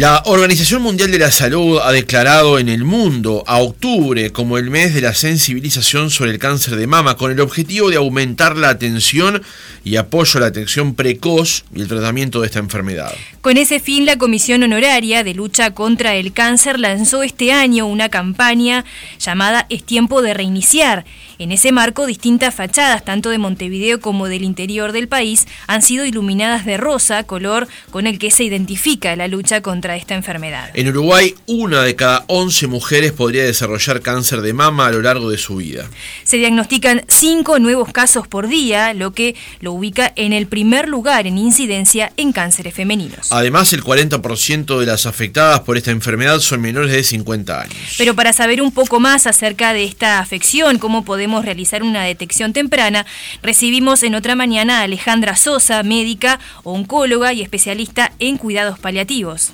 La Organización Mundial de la Salud ha declarado en el mundo a octubre como el mes de la sensibilización sobre el cáncer de mama con el objetivo de aumentar la atención y apoyo a la atención precoz y el tratamiento de esta enfermedad. Con ese fin, la Comisión Honoraria de Lucha contra el Cáncer lanzó este año una campaña llamada Es tiempo de reiniciar. En ese marco, distintas fachadas, tanto de Montevideo como del interior del país, han sido iluminadas de rosa, color con el que se identifica la lucha contra esta enfermedad. En Uruguay, una de cada 11 mujeres podría desarrollar cáncer de mama a lo largo de su vida. Se diagnostican 5 nuevos casos por día, lo que lo ubica en el primer lugar en incidencia en cánceres femeninos. Además, el 40% de las afectadas por esta enfermedad son menores de 50 años. Pero para saber un poco más acerca de esta afección, cómo podemos realizar una detección temprana, recibimos en otra mañana a Alejandra Sosa, médica, oncóloga y especialista en cuidados paliativos.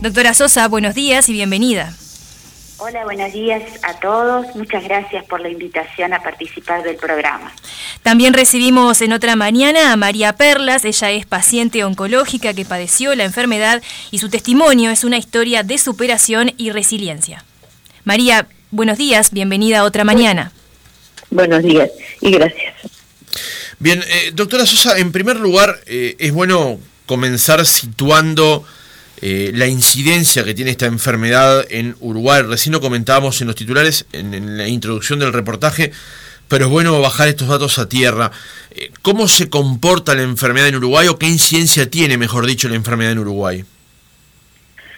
Doctora Sosa, buenos días y bienvenida. Hola, buenos días a todos. Muchas gracias por la invitación a participar del programa. También recibimos en otra mañana a María Perlas. Ella es paciente oncológica que padeció la enfermedad y su testimonio es una historia de superación y resiliencia. María, buenos días, bienvenida a otra mañana. Buenos días y gracias. Bien, eh, doctora Sosa, en primer lugar, eh, es bueno comenzar situando eh, la incidencia que tiene esta enfermedad en Uruguay. Recién lo comentábamos en los titulares, en, la introducción del reportaje, pero es bueno bajar estos datos a tierra. Eh, ¿Cómo se comporta la enfermedad en Uruguay o qué incidencia tiene, mejor dicho, la enfermedad en Uruguay?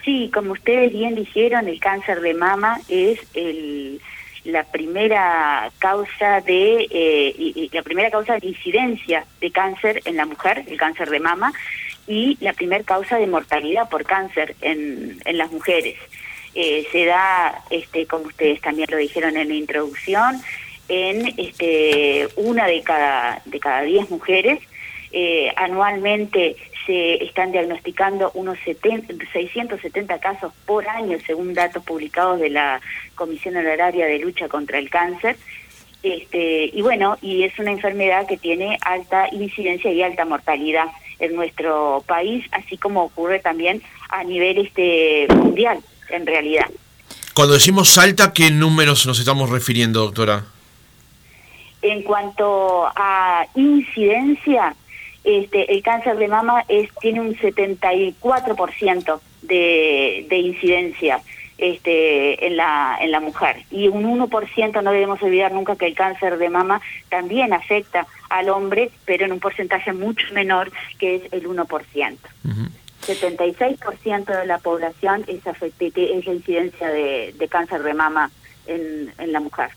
Sí, como ustedes bien dijeron, el cáncer de mama es el, la primera causa de eh, la primera causa de incidencia de cáncer en la mujer, el cáncer de mama, y la primer causa de mortalidad por cáncer en, en las mujeres. Eh, se da, este, como ustedes también lo dijeron en la introducción, en este, una de cada, de cada diez mujeres. Eh, anualmente se están diagnosticando unos 670 casos por año, según datos publicados de la Comisión Honoraria de Lucha contra el Cáncer. Este, y bueno, y es una enfermedad que tiene alta incidencia y alta mortalidad en nuestro país, así como ocurre también a nivel este mundial, en realidad. Cuando decimos alta, ¿qué números nos estamos refiriendo, doctora? En cuanto a incidencia, este, el cáncer de mama es, tiene un 74% de, de incidencia este, en, la, en la mujer. Y un 1%, no debemos olvidar nunca que el cáncer de mama también afecta al hombre, pero en un porcentaje mucho menor, que es el 1%. 76% de la población es, es la incidencia de, de cáncer de mama en, en la mujer.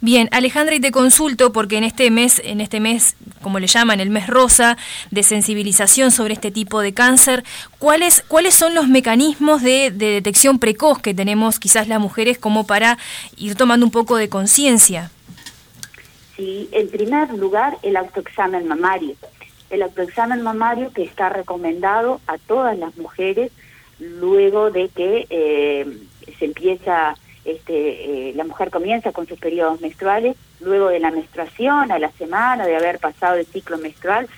Bien, Alejandra, y te consulto porque en este mes, en este mes, como le llaman, el mes rosa, de sensibilización sobre este tipo de cáncer, ¿cuáles, cuáles son los mecanismos de, detección precoz que tenemos quizás las mujeres como para ir tomando un poco de conciencia? Sí, en primer lugar, el autoexamen mamario. El autoexamen mamario que está recomendado a todas las mujeres luego de que eh, se empieza este, eh, la mujer comienza con sus periodos menstruales, luego de la menstruación, a la semana de haber pasado el ciclo menstrual,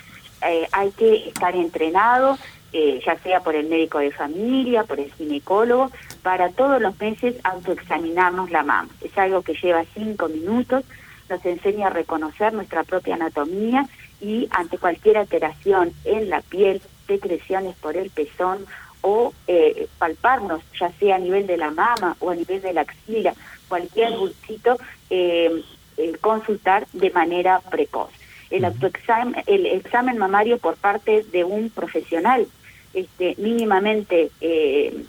eh, hay que estar entrenado, eh, ya sea por el médico de familia, por el ginecólogo, para todos los meses autoexaminarnos la mama. Es algo que lleva cinco minutos, nos enseña a reconocer nuestra propia anatomía y ante cualquier alteración en la piel, secreciones por el pezón o eh, palparnos, ya sea a nivel de la mama o a nivel de la axila, cualquier bultito, eh, consultar de manera precoz. El autoexamen, el examen mamario por parte de un profesional, este, mínimamente eh,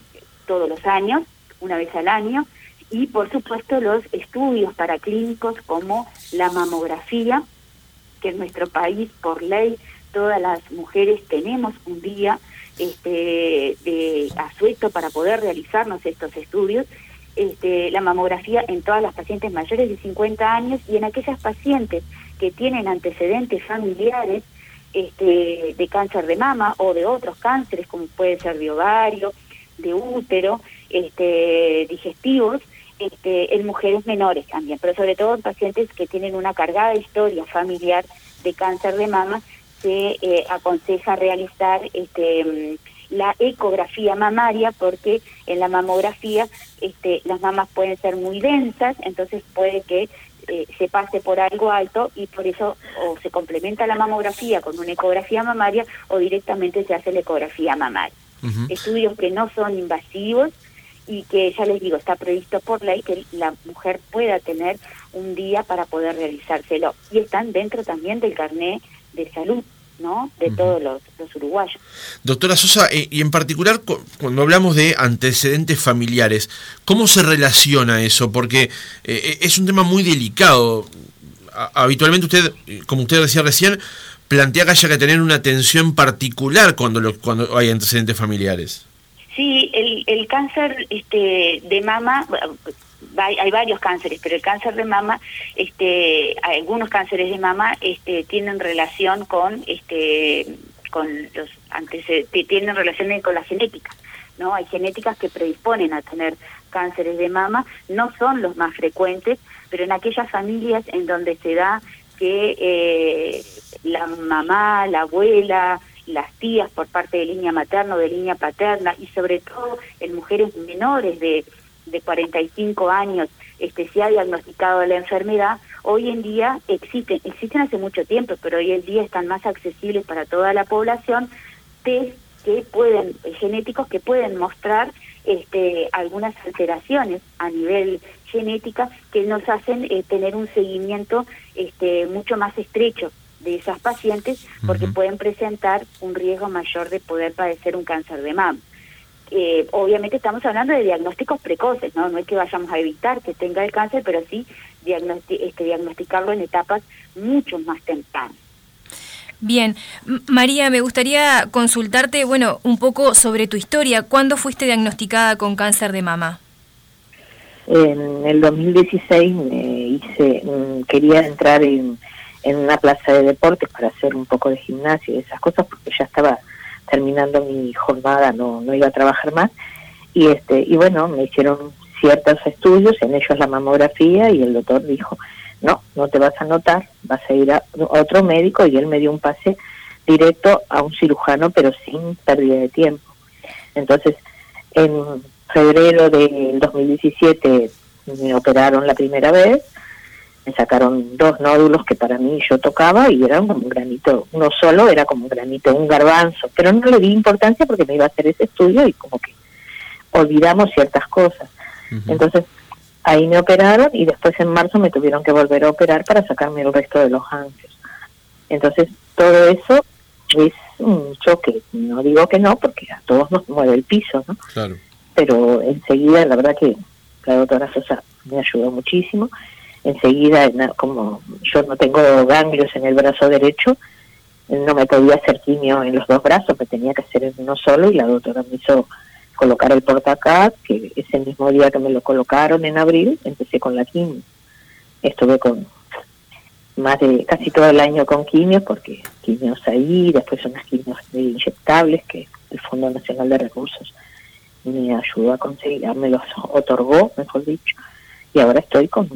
todos los años, una vez al año, y por supuesto los estudios paraclínicos como la mamografía, que en nuestro país por ley todas las mujeres tenemos un día este, de asueto para poder realizarnos estos estudios, este, la mamografía en todas las pacientes mayores de 50 años y en aquellas pacientes que tienen antecedentes familiares este, de cáncer de mama o de otros cánceres como puede ser de ovario, de útero, este, digestivos, este, en mujeres menores también, pero sobre todo en pacientes que tienen una cargada historia familiar de cáncer de mama se eh, aconseja realizar este, mm, la ecografía mamaria porque en la mamografía este, las mamas pueden ser muy densas, entonces puede que eh, se pase por algo alto y por eso o se complementa la mamografía con una ecografía mamaria o directamente se hace la ecografía mamaria. Estudios que no son invasivos y que ya les digo, está previsto por ley que la mujer pueda tener un día para poder realizárselo. Y están dentro también del carné de salud ¿no? de todos los, uruguayos. Doctora Sosa, eh, y en particular cuando hablamos de antecedentes familiares, ¿cómo se relaciona eso? Porque eh, eh, es un tema muy delicado. habitualmente usted, como usted decía recién, plantea que haya que tener una atención particular cuando, lo, cuando hay antecedentes familiares. Sí, el, el cáncer este, de mama hay varios cánceres, pero el cáncer de mama, este, algunos cánceres de mama este, tienen relación con, este, con los antecedentes, tienen relación con la genética, ¿no? Hay genéticas que predisponen a tener cánceres de mama, no son los más frecuentes, pero en aquellas familias en donde se da que eh, la mamá, la abuela, las tías por parte de línea materna o de línea paterna y sobre todo en mujeres menores de de 45 años este, se ha diagnosticado la enfermedad, hoy en día existen, existen hace mucho tiempo, pero hoy en día están más accesibles para toda la población, test que pueden, eh, genéticos que pueden mostrar este, algunas alteraciones a nivel genética que nos hacen eh, tener un seguimiento este, mucho más estrecho de esas pacientes porque pueden presentar un riesgo mayor de poder padecer un cáncer de mama. Eh, obviamente estamos hablando de diagnósticos precoces, ¿no? No es que vayamos a evitar que tenga el cáncer, pero sí este, diagnosticarlo en etapas mucho más tempranas. Bien, María, me gustaría consultarte, bueno, un poco sobre tu historia. ¿Cuándo fuiste diagnosticada con cáncer de mama? En el 2016 me hice, mm, quería entrar en, en una plaza de deportes para hacer un poco de gimnasia y esas cosas porque ya estaba terminando mi jornada no, no iba a trabajar más. Y este y bueno me hicieron ciertos estudios en ellos la mamografía y el doctor dijo no no te vas a notar vas a ir a otro médico y él me dio un pase directo a un cirujano pero sin pérdida de tiempo. Entonces en febrero del 2017 me operaron la primera vez me sacaron dos nódulos que para mí yo tocaba y eran como un granito, uno solo era como un granito, un garbanzo, pero no le di importancia porque me iba a hacer ese estudio y como que olvidamos ciertas cosas. Entonces ahí me operaron y después en marzo me tuvieron que volver a operar para sacarme el resto de los ángeles. Entonces todo eso es un choque, no digo que no porque a todos nos mueve el piso, ¿no? Claro. Pero enseguida la verdad que la doctora Sosa me ayudó muchísimo enseguida, como yo no tengo ganglios en el brazo derecho, no me podía hacer quimio en los dos brazos, me tenía que hacer en uno solo y la doctora me hizo colocar el portacad, que ese mismo día que me lo colocaron en abril, empecé con la quimio. Estuve con más de casi todo el año con quimio, porque quimios ahí, después unas quimios inyectables que el Fondo Nacional de Recursos me ayudó a conseguir, me los otorgó, mejor dicho, y ahora estoy con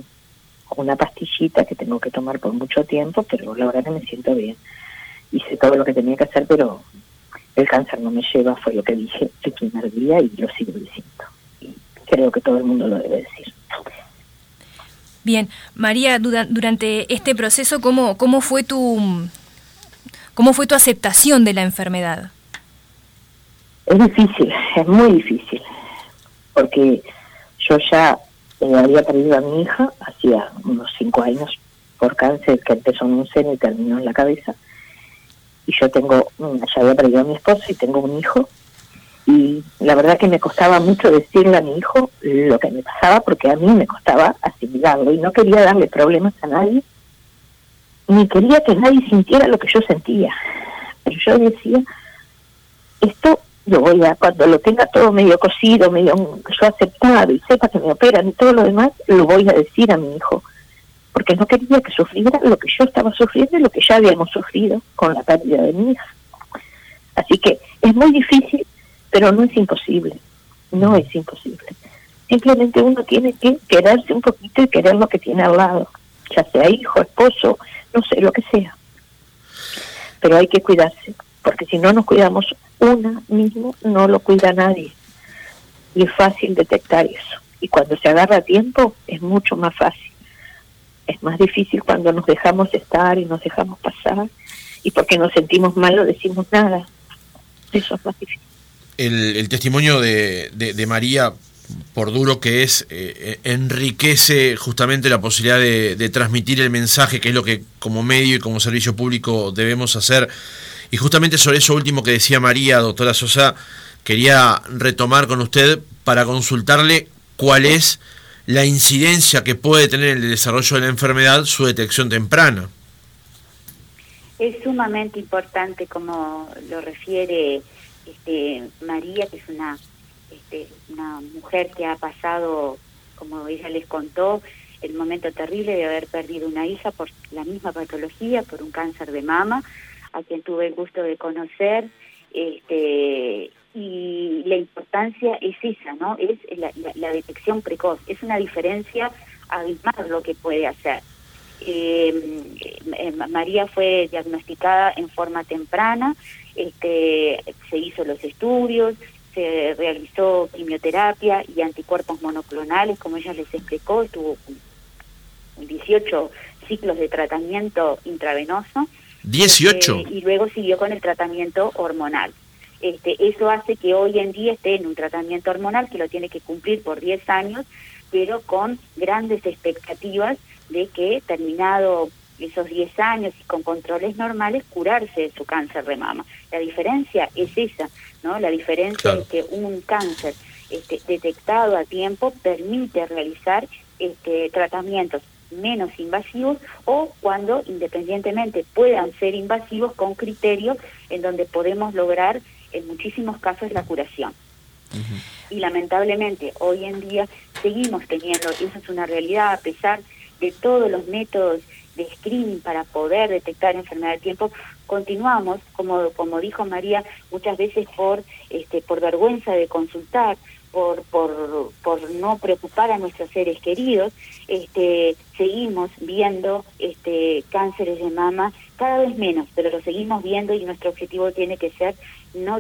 una pastillita que tengo que tomar por mucho tiempo, pero la verdad que me siento bien. Hice todo lo que tenía que hacer, pero el cáncer no me lleva, fue lo que dije el primer día y lo sigo diciendo. Y creo que todo el mundo lo debe decir. Bien, María, durante este proceso, ¿cómo, cómo fue tu cómo fue tu aceptación de la enfermedad? Es difícil, es muy difícil, porque yo ya había perdido a mi hija hacía unos cinco años por cáncer que empezó en un seno y terminó en la cabeza. Y yo tengo, mm, ya había perdido a mi esposo y tengo un hijo. Y la verdad que me costaba mucho decirle a mi hijo lo que me pasaba porque a mí me costaba asimilarlo y no quería darle problemas a nadie, ni quería que nadie sintiera lo que yo sentía. Pero yo decía, esto lo voy a, cuando lo tenga todo medio cocido, medio yo aceptado y sepa que me operan y todo lo demás, lo voy a decir a mi hijo. Porque no quería que sufriera lo que yo estaba sufriendo y lo que ya habíamos sufrido con la pérdida de mi hija. Así que es muy difícil, pero no es imposible. No es imposible. Simplemente uno tiene que quererse un poquito y querer lo que tiene al lado, ya sea hijo, esposo, no sé, lo que sea. pero hay que cuidarse, porque si no nos cuidamos una mismo, no lo cuida nadie. Y es fácil detectar eso. Y cuando se agarra tiempo, es mucho más fácil. Es más difícil cuando nos dejamos estar y nos dejamos pasar, y porque nos sentimos mal no decimos nada. Eso es más difícil. El, testimonio de, de María por duro que es, eh, enriquece justamente la posibilidad de, transmitir el mensaje, que es lo que como medio y como servicio público debemos hacer. Y justamente sobre eso último que decía María, doctora Sosa, quería retomar con usted para consultarle cuál es la incidencia que puede tener en el desarrollo de la enfermedad su detección temprana. Es sumamente importante, como lo refiere este, María, que es una este, una mujer que ha pasado, como ella les contó, el momento terrible de haber perdido una hija por la misma patología, por un cáncer de mama, a quien tuve el gusto de conocer, este, y la importancia es esa, ¿no? Es la, detección precoz, es una diferencia abismal lo que puede hacer. Eh, eh, María fue diagnosticada en forma temprana, este, se hizo los estudios, se realizó quimioterapia y anticuerpos monoclonales, como ella les explicó, estuvo 18 ciclos de tratamiento intravenoso. 18. Este, y luego siguió con el tratamiento hormonal. Este, eso hace que hoy en día esté en un tratamiento hormonal que lo tiene que cumplir por 10 años, pero con grandes expectativas de que terminado esos 10 años y con controles normales curarse de su cáncer de mama. La diferencia es esa, ¿no? La diferencia es que un cáncer este, detectado a tiempo permite realizar este, tratamientos menos invasivos o cuando independientemente puedan ser invasivos con criterios en donde podemos lograr en muchísimos casos la curación. Y lamentablemente hoy en día seguimos teniendo, y eso es una realidad a pesar de todos los métodos de screening para poder detectar enfermedad de tiempo, continuamos, como, como dijo María, muchas veces por, este, por vergüenza de consultar, por, por, por no preocupar a nuestros seres queridos, este, seguimos viendo este, cánceres de mama cada vez menos, pero lo seguimos viendo y nuestro objetivo tiene que ser no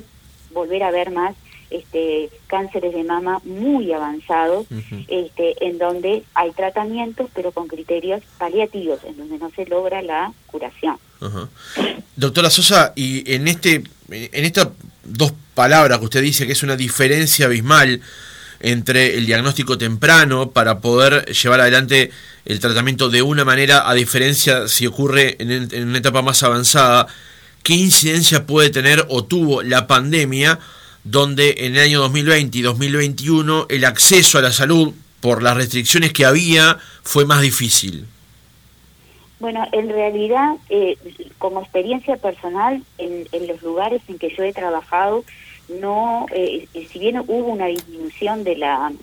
volver a ver más este, cánceres de mama muy avanzados, este, en donde hay tratamientos, pero con criterios paliativos, en donde no se logra la curación. Doctora Sosa, y en este, en estas dos palabras que usted dice que es una diferencia abismal entre el diagnóstico temprano para poder llevar adelante el tratamiento de una manera, a diferencia si ocurre en, una etapa más avanzada, ¿qué incidencia puede tener o tuvo la pandemia? donde en el año 2020 y 2021 el acceso a la salud por las restricciones que había fue más difícil. Bueno, en realidad, eh, como experiencia personal, en, los lugares en que yo he trabajado, no, eh, si bien hubo una disminución de la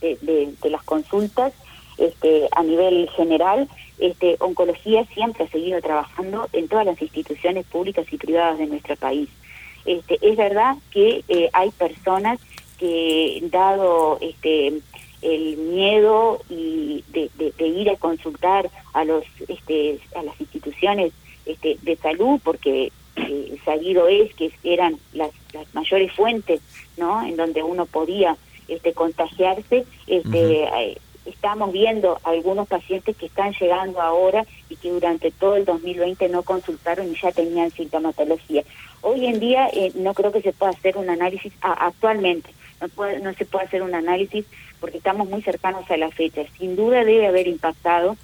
de, las consultas este, a nivel general, este, oncología siempre ha seguido trabajando en todas las instituciones públicas y privadas de nuestro país. Este, es verdad que eh, hay personas que, dado este, el miedo y de, ir a consultar a los este, a las instituciones este, de salud, porque eh, sabido es que eran las, mayores fuentes, ¿no? En donde uno podía este, contagiarse, este, eh, estamos viendo algunos pacientes que están llegando ahora y que durante todo el 2020 no consultaron y ya tenían sintomatología. Hoy en día eh, no creo que se pueda hacer un análisis actualmente, no, puede, no se puede hacer un análisis porque estamos muy cercanos a la fecha. Sin duda debe haber impactado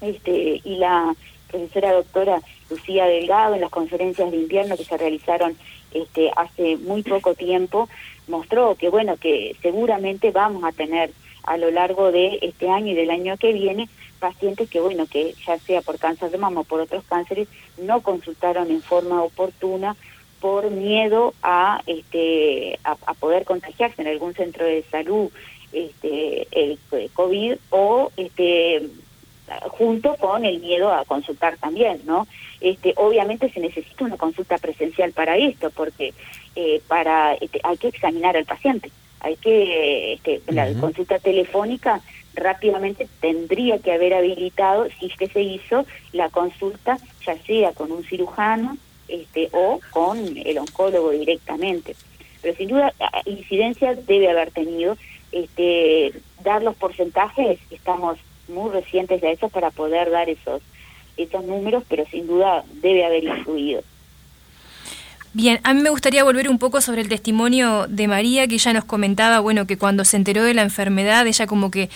este y la profesora doctora Lucía Delgado en las conferencias de invierno que se realizaron este hace muy poco tiempo mostró que bueno que seguramente vamos a tener a lo largo de este año y del año que viene pacientes que, bueno, que ya sea por cáncer de mama o por otros cánceres, no consultaron en forma oportuna por miedo a, este, a, poder contagiarse en algún centro de salud este, el, COVID o este, junto con el miedo a consultar también, ¿no? Este, obviamente se necesita una consulta presencial para esto, porque eh, para este, hay que examinar al paciente, hay que este, la consulta telefónica rápidamente tendría que haber habilitado, si es que se hizo, la consulta ya sea con un cirujano este, o con el oncólogo directamente. Pero sin duda incidencia debe haber tenido. Este, dar los porcentajes, estamos muy recientes de eso para poder dar esos, esos números, pero sin duda debe haber influido. Bien, a mí me gustaría volver un poco sobre el testimonio de María, que ella nos comentaba, bueno, que cuando se enteró de la enfermedad, ella como que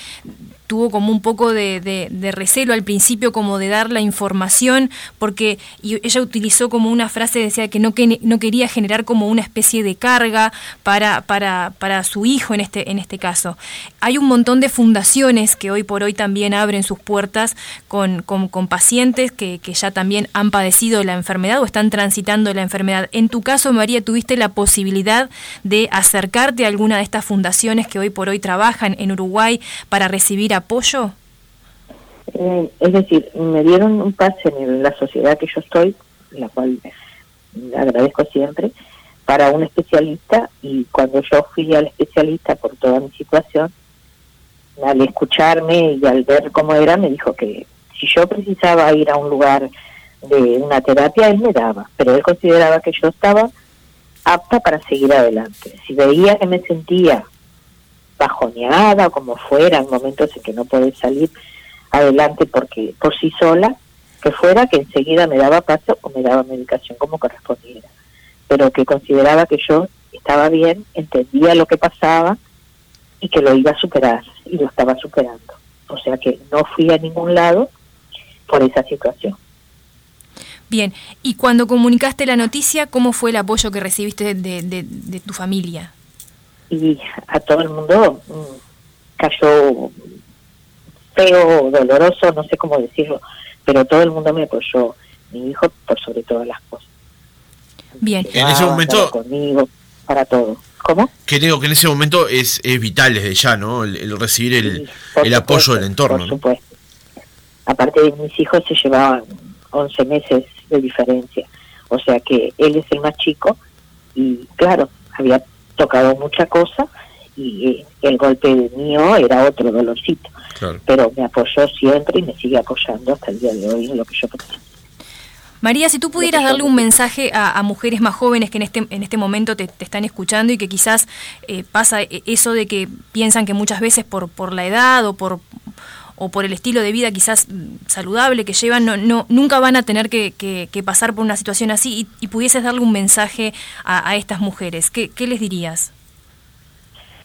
tuvo como un poco de, recelo al principio, como de dar la información, porque ella utilizó como una frase, decía que no, que no quería generar como una especie de carga para, para, para su hijo en este, en este caso. Hay un montón de fundaciones que hoy por hoy también abren sus puertas con, con, pacientes que, que ya también han padecido la enfermedad o están transitando la enfermedad. En tu caso, María, ¿tuviste la posibilidad de acercarte a alguna de estas fundaciones que hoy por hoy trabajan en Uruguay para recibir apoyo? Eh, es decir, me dieron un pase en la sociedad que yo estoy, la cual agradezco siempre, para un especialista y cuando yo fui al especialista por toda mi situación, al escucharme y al ver cómo era, me dijo que si yo precisaba ir a un lugar de una terapia, él me daba, pero él consideraba que yo estaba apta para seguir adelante. Si veía que me sentía bajoneada o como fuera, en momentos en que no podés salir adelante porque por sí sola, que fuera que enseguida me daba paso o me daba medicación como correspondiera, pero que consideraba que yo estaba bien, entendía lo que pasaba y que lo iba a superar y lo estaba superando. O sea que no fui a ningún lado por esa situación. Bien, y cuando comunicaste la noticia, ¿cómo fue el apoyo que recibiste de, de tu familia? Y a todo el mundo mm, cayó feo, doloroso, no sé cómo decirlo, pero todo el mundo me apoyó, mi hijo por sobre todas las cosas. Bien. En ese momento... Conmigo, para todo. ¿Cómo? Que digo que en ese momento es, es vital desde ya, ¿no? El, recibir el, el apoyo del entorno. Por supuesto. Aparte de mis hijos se llevaban 11 meses de diferencia. O sea que él es el más chico y claro, había tocado mucha cosa y el golpe mío era otro dolorcito. Pero me apoyó siempre y me sigue apoyando hasta el día de hoy en lo que yo preciso. María, si tú pudieras darle un mensaje a, mujeres más jóvenes que en este, en este momento te, están escuchando y que quizás eh, pasa e, eso de que piensan que muchas veces por, por la edad o por, o por el estilo de vida quizás saludable que llevan, no, no, nunca van a tener que, pasar por una situación así y, pudieses darle un mensaje a, estas mujeres, ¿qué, ¿qué, les dirías?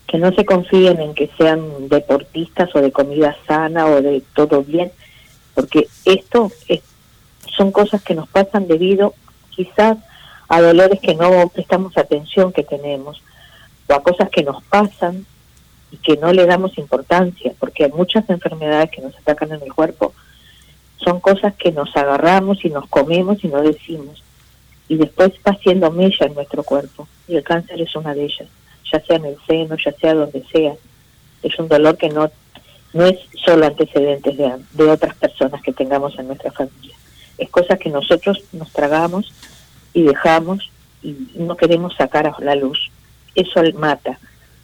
Que no se confíen en que sean deportistas o de comida sana o de todo bien, porque esto es, son cosas que nos pasan debido quizás a dolores que no prestamos atención que tenemos o a cosas que nos pasan y que no le damos importancia, porque hay muchas enfermedades que nos atacan en el cuerpo son cosas que nos agarramos y nos comemos y no decimos. Y después va haciendo mella en nuestro cuerpo. Y el cáncer es una de ellas, ya sea en el seno, ya sea donde sea. Es un dolor que no, no es solo antecedentes de, de otras personas que tengamos en nuestra familia. Es cosas que nosotros nos tragamos y dejamos y no queremos sacar a la luz. Eso mata.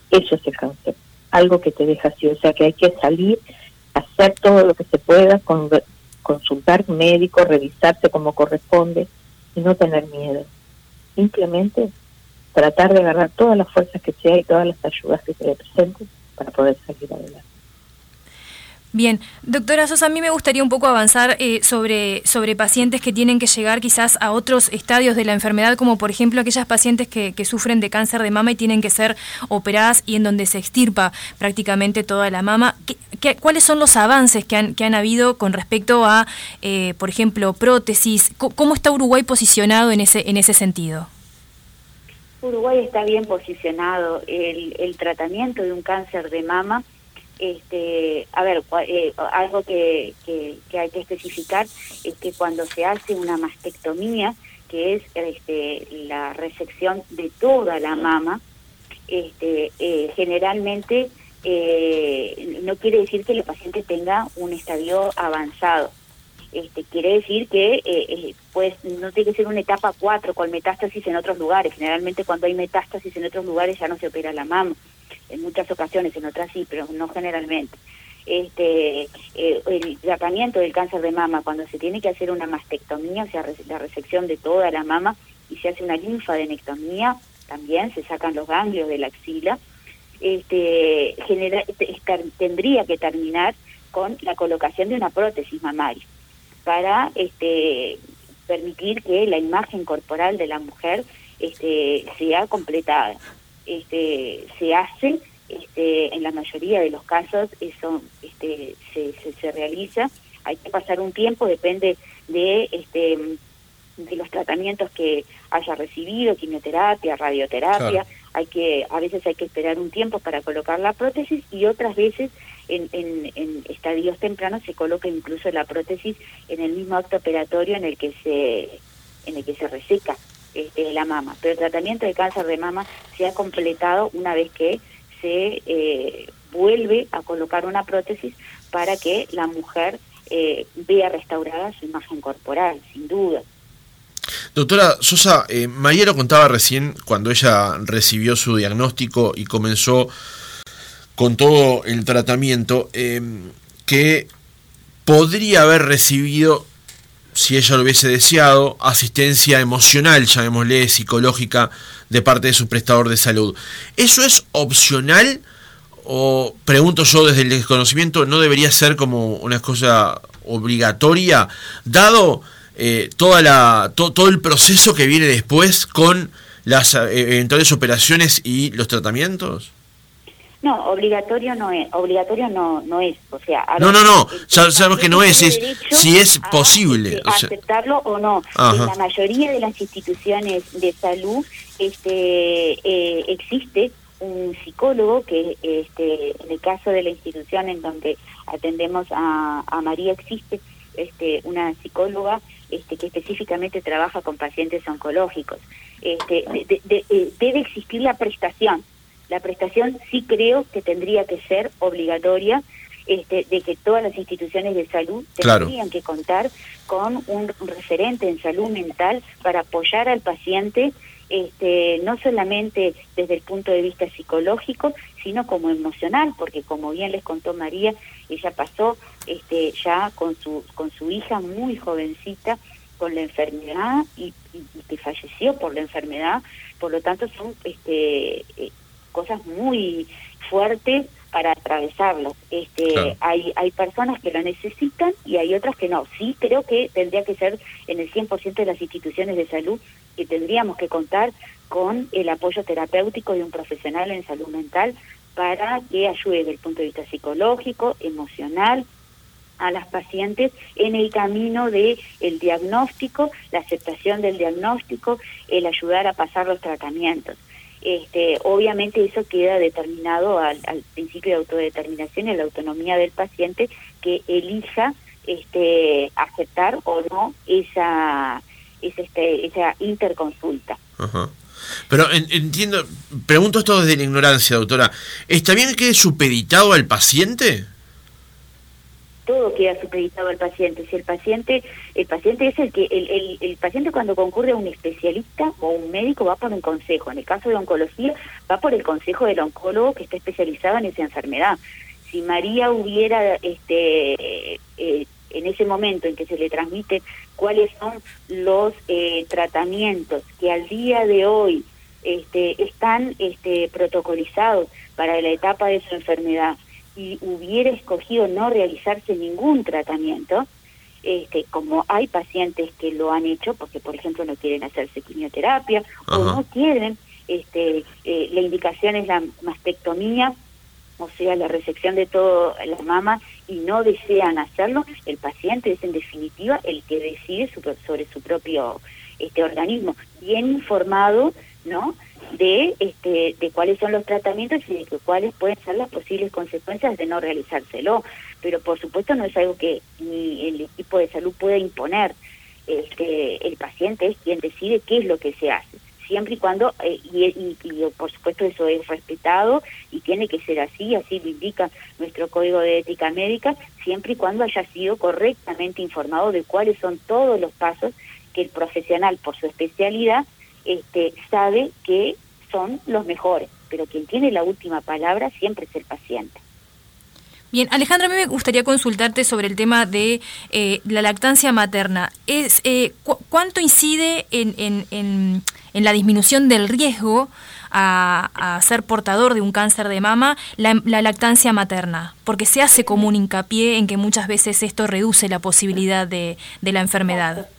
Eso es el cáncer algo que te deja así, o sea que hay que salir, hacer todo lo que se pueda, con, consultar médico, revisarse como corresponde y no tener miedo. Simplemente tratar de agarrar todas las fuerzas que sea y todas las ayudas que se le presenten para poder salir adelante. Bien, doctora Sosa, a mí me gustaría un poco avanzar eh, sobre, sobre pacientes que tienen que llegar quizás a otros estadios de la enfermedad, como por ejemplo aquellas pacientes que, sufren de cáncer de mama y tienen que ser operadas y en donde se extirpa prácticamente toda la mama. ¿Qué, cuáles son los avances que han, que han habido con respecto a, eh, por ejemplo, prótesis? ¿Cómo está Uruguay posicionado en ese, en ese sentido? Uruguay está bien posicionado. El, el tratamiento de un cáncer de mama este, a ver, eh, algo que, que, hay que especificar es que cuando se hace una mastectomía, que es este, la resección de toda la mama, este, eh, generalmente eh, no quiere decir que el paciente tenga un estadio avanzado. Este, quiere decir que pues no tiene que ser una etapa 4 con metástasis en otros lugares. Generalmente cuando hay metástasis en otros lugares ya no se opera la mama en muchas ocasiones, en otras sí, pero no generalmente. este, eh, el tratamiento del cáncer de mama, cuando se tiene que hacer una mastectomía, o sea, la resección de toda la mama, y se hace una linfadenectomía, también se sacan los ganglios de la axila, este, genera, tendría que terminar con la colocación de una prótesis mamaria para este, permitir que la imagen corporal de la mujer este, sea completada. Este, se hace, este, en la mayoría de los casos eso este, se, se, realiza, hay que pasar un tiempo, depende de, este, de los tratamientos que haya recibido, quimioterapia, radioterapia, hay que, a veces hay que esperar un tiempo para colocar la prótesis y otras veces en, en, estadios tempranos se coloca incluso la prótesis en el mismo acto operatorio en el que se, en el que se reseca este, la mama. Pero el tratamiento de cáncer de mama se ha completado una vez que se eh, vuelve a colocar una prótesis para que la mujer eh, vea restaurada su imagen corporal, sin duda. Doctora Sosa, eh, lo contaba recién cuando ella recibió su diagnóstico y comenzó con todo el tratamiento, eh, que podría haber recibido, si ella lo hubiese deseado, asistencia emocional, llamémosle psicológica, de parte de su prestador de salud. ¿Eso es opcional? O pregunto yo desde el desconocimiento, ¿no debería ser como una cosa obligatoria, dado eh, toda la, todo el proceso que viene después con las eh, eventuales operaciones y los tratamientos? No, obligatorio no es, obligatorio no, no es, o sea... no, no, no, sabemos que no es, es si es posible. aceptarlo o no. En la mayoría de las instituciones de salud este, eh, existe un psicólogo que este, en el caso de la institución en donde atendemos a, a María existe este, una psicóloga este, que específicamente trabaja con pacientes oncológicos. Este, eh, debe existir la prestación. La prestación sí creo que tendría que ser obligatoria este, de que todas las instituciones de salud tendrían que contar con un referente en salud mental para apoyar al paciente este, no solamente desde el punto de vista psicológico, sino como emocional, porque como bien les contó María, ella pasó este, ya con su, con su hija muy jovencita con la enfermedad y, que falleció por la enfermedad, por lo tanto son este, eh, cosas muy fuertes para atravesarlo. Este, hay, hay personas que lo necesitan y hay otras que no. Sí, creo que tendría que ser en el 100% de las instituciones de salud que tendríamos que contar con el apoyo terapéutico de un profesional en salud mental para que ayude desde el punto de vista psicológico, emocional, a las pacientes en el camino de el diagnóstico, la aceptación del diagnóstico, el ayudar a pasar los tratamientos. Este, obviamente eso queda determinado al, principio de autodeterminación y a la autonomía del paciente que elija este, aceptar o no esa, esa, este, esa interconsulta. Pero entiendo, pregunto esto desde la ignorancia, doctora. ¿Está bien que es supeditado al paciente? Todo queda supeditado al paciente. Si el paciente, el paciente es el que, el, el, paciente cuando concurre a un especialista o un médico va por un consejo. En el caso de oncología va por el consejo del oncólogo que está especializado en esa enfermedad. Si María hubiera, este, eh, en ese momento en que se le transmite cuáles son los eh, tratamientos que al día de hoy este, están este, protocolizados para la etapa de su enfermedad y hubiera escogido no realizarse ningún tratamiento, este, como hay pacientes que lo han hecho porque, por ejemplo, no quieren hacerse quimioterapia o no quieren, este, eh, la indicación es la mastectomía, o sea, la resección de toda la mama y no desean hacerlo, el paciente es en definitiva el que decide sobre su propio este organismo, bien informado, ¿no? de este de cuáles son los tratamientos y de cuáles pueden ser las posibles consecuencias de no realizárselo pero por supuesto no es algo que ni el equipo de salud pueda imponer este el paciente es quien decide qué es lo que se hace siempre y cuando eh, y, y, por supuesto eso es respetado y tiene que ser así así lo indica nuestro código de ética médica siempre y cuando haya sido correctamente informado de cuáles son todos los pasos que el profesional por su especialidad este, sabe que son los mejores, pero quien tiene la última palabra siempre es el paciente. Bien, Alejandra, a mí me gustaría consultarte sobre el tema de eh, la lactancia materna. Es, eh, ¿Cuánto incide en, en, en, la disminución del riesgo a, ser portador de un cáncer de mama la, lactancia materna? Porque se hace como un hincapié en que muchas veces esto reduce la posibilidad de, de la enfermedad.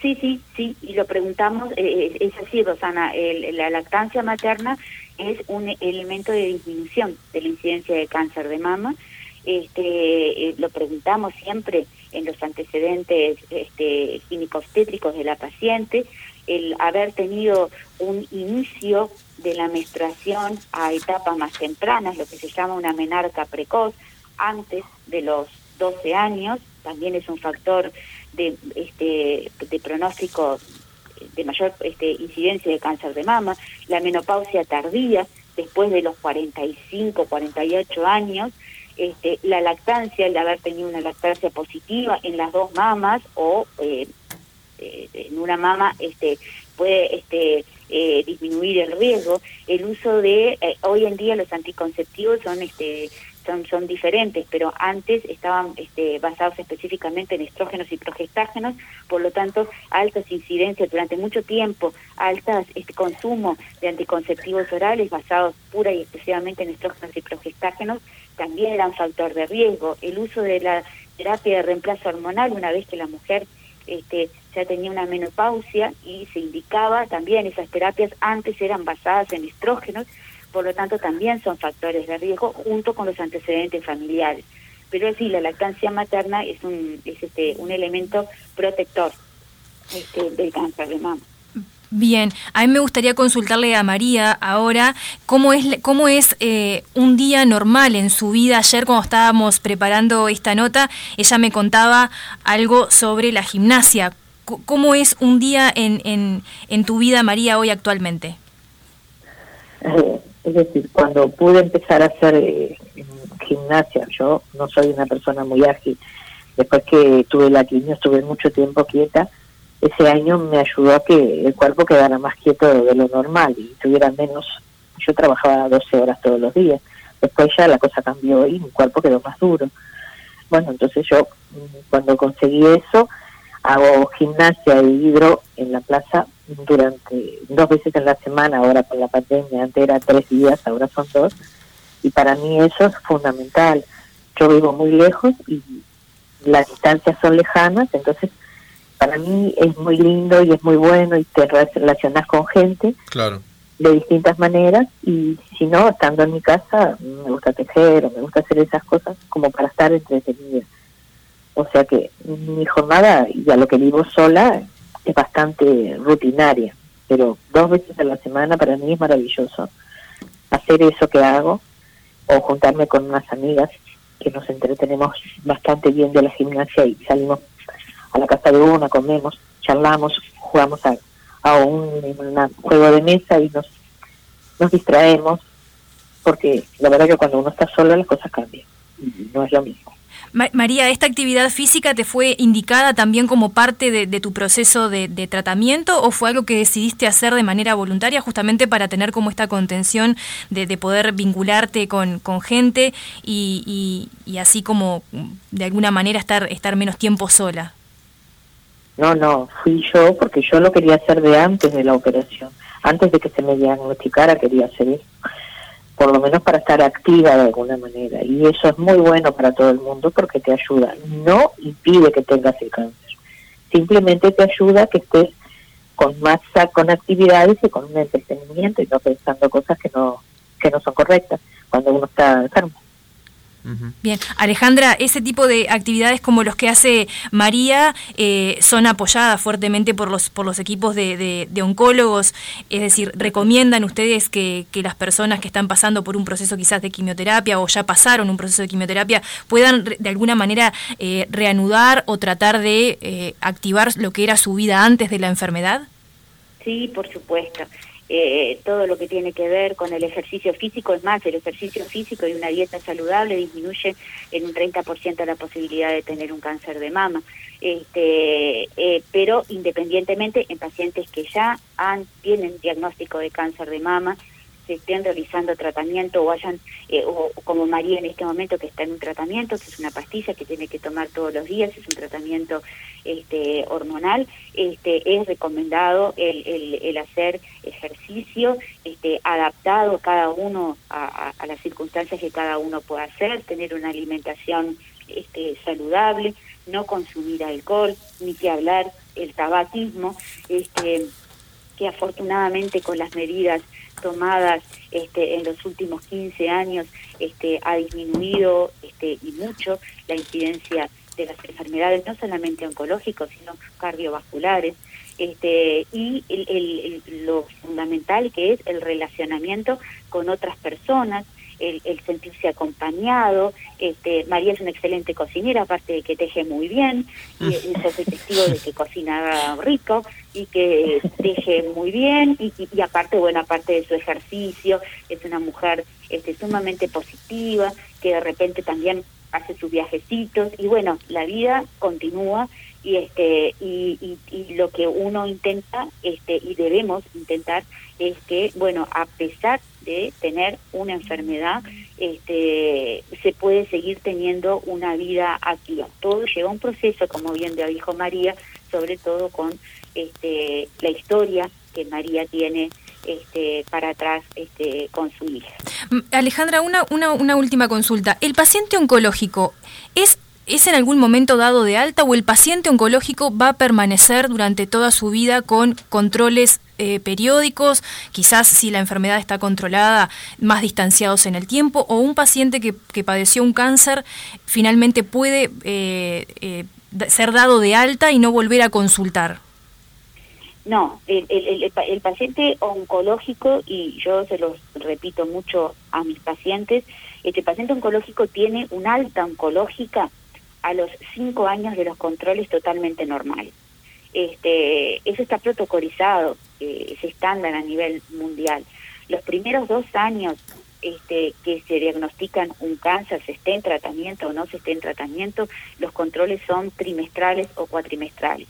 Sí, sí, sí, y lo preguntamos, eh, es así, Rosana, la lactancia materna es un elemento de disminución de la incidencia de cáncer de mama. Este, eh, lo preguntamos siempre en los antecedentes este, ginecobstétricos de la paciente, el haber tenido un inicio de la menstruación a etapas más tempranas, lo que se llama una menarca precoz, antes de los 12 años, también es un factor de, este, de pronóstico de mayor este, incidencia de cáncer de mama, la menopausia tardía, después de los 45, 48 años, este, la lactancia, el haber tenido una lactancia positiva en las dos mamas o eh, eh, en una mama este, puede este, eh, disminuir el riesgo. El uso de, hoy en día los anticonceptivos son este, son, diferentes, pero antes estaban este, basados específicamente en estrógenos y progestágenos, por lo tanto, altas incidencias durante mucho tiempo, altas este consumo de anticonceptivos orales basados pura y exclusivamente en estrógenos y progestágenos, también eran factor de riesgo. El uso de la terapia de reemplazo hormonal, una vez que la mujer este, ya tenía una menopausia y se indicaba también esas terapias antes eran basadas en estrógenos, por lo tanto también son factores de riesgo junto con los antecedentes familiares. Pero sí, la lactancia materna es un, es este, un elemento protector este, del cáncer de mama. Bien, a mí me gustaría consultarle a María ahora cómo es, cómo es eh, un día normal en su vida. Ayer cuando estábamos preparando esta nota, ella me contaba algo sobre la gimnasia. ¿Cómo es un día en, en, en tu vida, María, hoy actualmente? Eh, es decir, cuando pude empezar a hacer eh, gimnasia, yo no soy una persona muy ágil. Después que tuve la quimio, estuve mucho tiempo quieta ese año me ayudó a que el cuerpo quedara más quieto de lo normal y tuviera menos. Yo trabajaba 12 horas todos los días. Después ya la cosa cambió y mi cuerpo quedó más duro. Bueno, entonces yo mm, cuando conseguí eso, hago gimnasia y hidro en la plaza durante dos veces en la semana, ahora con la pandemia, antes era tres días, ahora son dos, y para mí eso es fundamental. Yo vivo muy lejos y las distancias son lejanas, entonces para mí es muy lindo y es muy bueno y te relacionas con gente claro. de distintas maneras y si no, estando en mi casa, me gusta tejer o me gusta hacer esas cosas como para estar entretenida. O sea que mi jornada y a lo que vivo sola es bastante rutinaria, pero dos veces a la semana para mí es maravilloso hacer eso que hago o juntarme con unas amigas que nos entretenemos bastante bien de la gimnasia y salimos a la casa de una, comemos, charlamos, jugamos a, un, juego de mesa y nos, nos distraemos, porque la verdad que cuando uno está solo las cosas cambian, no es lo mismo. María, ¿esta actividad física te fue indicada también como parte de, tu proceso de, tratamiento o fue algo que decidiste hacer de manera voluntaria justamente para tener como esta contención de, poder vincularte con, gente y, así como de alguna manera estar, estar menos tiempo sola? No, no, fui yo porque yo lo quería hacer de antes de la operación. Antes de que se me diagnosticara quería hacer. Por lo menos para estar activa de alguna manera. Y eso es muy bueno para todo el mundo porque te ayuda. No impide que tengas el cáncer. Simplemente te ayuda a que estés con más con actividades y con un entretenimiento y no pensando cosas que no que no son correctas cuando uno está enfermo. Bien, Alejandra, ese tipo de actividades como los que hace María eh, son apoyadas fuertemente por los por los equipos de, oncólogos, es decir, recomiendan ustedes que, las personas que están pasando por un proceso quizás de quimioterapia o ya pasaron un proceso de quimioterapia puedan de alguna manera eh, reanudar o tratar de eh, activar lo que era su vida antes de la enfermedad. Sí, por supuesto. Eh, todo lo que tiene que ver con el ejercicio físico, es más, el ejercicio físico y una dieta saludable disminuye en un 30% la posibilidad de tener un cáncer de mama. Este, eh, pero independientemente en pacientes que ya han, tienen diagnóstico de cáncer de mama, se estén realizando tratamiento o hayan, eh, o, como María en este momento que está en un tratamiento, que es una pastilla que tiene que tomar todos los días, es un tratamiento este, hormonal, este, es recomendado el, el, hacer ejercicio este, adaptado cada uno a, a, las circunstancias que cada uno pueda hacer, tener una alimentación este, saludable, no consumir alcohol, ni que hablar el tabaquismo, este, que afortunadamente con las medidas tomadas este, en los últimos 15 años este, ha disminuido este, y mucho la incidencia de las enfermedades, no solamente oncológicas, sino cardiovasculares, este, y el, lo fundamental que es el relacionamiento con otras personas, el, sentirse acompañado. Este, María es una excelente cocinera, aparte de que teje muy bien, y, y yo soy testigo de que cocina rico y que teje muy bien, y, y, aparte, bueno, aparte de su ejercicio, es una mujer este, sumamente positiva, que de repente también hace sus viajecitos, y bueno, la vida continúa y este y, y, lo que uno intenta este y debemos intentar es que bueno a pesar de tener una enfermedad este se puede seguir teniendo una vida activa. Todo lleva un proceso como bien dijo María sobre todo con este la historia que María tiene este, para atrás este, con su hija. Alejandra, una, una, una última consulta. ¿El paciente oncológico es ¿Es en algún momento dado de alta o el paciente oncológico va a permanecer durante toda su vida con controles eh, periódicos, quizás si la enfermedad está controlada, más distanciados en el tiempo, o un paciente que, padeció un cáncer finalmente puede eh, eh, ser dado de alta y no volver a consultar? No, el, el, el, paciente oncológico, y yo se los repito mucho a mis pacientes, este paciente oncológico tiene una alta oncológica a los cinco años de los controles totalmente normales. Este, eso está protocolizado, eh, es estándar a nivel mundial. Los primeros dos años este, que se diagnostican un cáncer, se esté en tratamiento o no se esté en tratamiento, los controles son trimestrales o cuatrimestrales.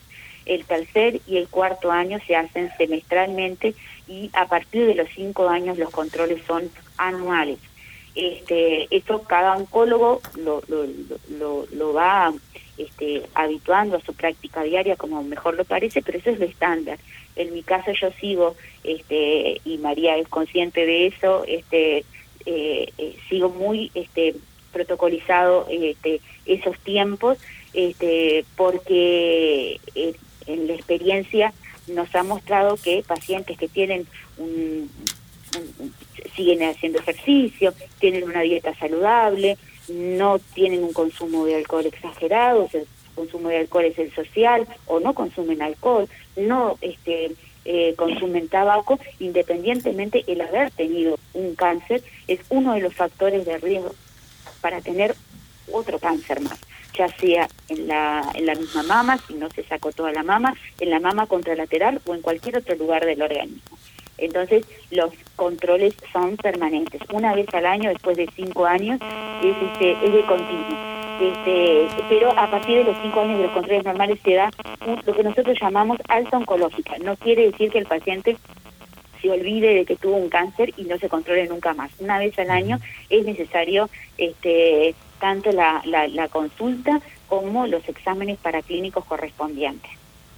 El tercer y el cuarto año se hacen semestralmente y a partir de los cinco años los controles son anuales este, esto cada oncólogo lo, lo, lo, va este, habituando a su práctica diaria como mejor lo parece, pero eso es lo estándar. En mi caso yo sigo, este, y María es consciente de eso, este, eh, eh, sigo muy este, protocolizado este, esos tiempos, este, porque eh, en la experiencia nos ha mostrado que pacientes que tienen un, siguen haciendo ejercicio, tienen una dieta saludable, no tienen un consumo de alcohol exagerado, el consumo de alcohol es el social, o no consumen alcohol, no este, eh, consumen tabaco, independientemente el haber tenido un cáncer es uno de los factores de riesgo para tener otro cáncer más, ya sea en la, en la misma mama, si no se sacó toda la mama, en la mama contralateral o en cualquier otro lugar del organismo. Entonces, los controles son permanentes. Una vez al año, después de cinco años, es, este, es de continuo. Este, pero a partir de los cinco años de los controles normales se da lo que nosotros llamamos alta oncológica. No quiere decir que el paciente se olvide de que tuvo un cáncer y no se controle nunca más. Una vez al año es necesario este, tanto la, la, la consulta como los exámenes paraclínicos correspondientes.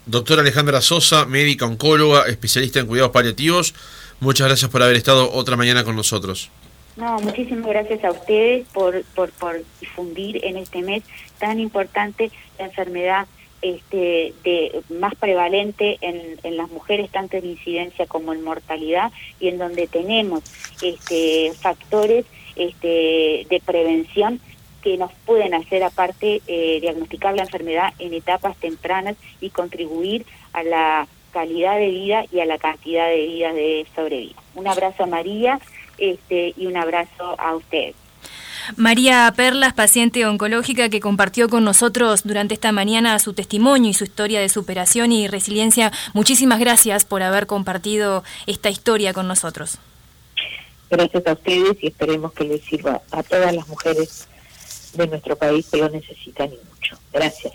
Doctora Alejandra Sosa, médica oncóloga, especialista en cuidados paliativos, muchas gracias por haber estado otra mañana con nosotros. No, muchísimas gracias a ustedes por, por, por difundir en este mes tan importante la enfermedad este, de, más prevalente en, en, las mujeres, tanto en incidencia como en mortalidad, y en donde tenemos este, factores este, de prevención que nos pueden hacer aparte eh, diagnosticar la enfermedad en etapas tempranas y contribuir a la calidad de vida y a la cantidad de vidas de sobrevida. Un abrazo a María este, y un abrazo a usted. María Perlas, paciente oncológica que compartió con nosotros durante esta mañana su testimonio y su historia de superación y resiliencia. Muchísimas gracias por haber compartido esta historia con nosotros. Gracias a ustedes y esperemos que les sirva a todas las mujeres de nuestro país que lo necesitan y mucho. Gracias.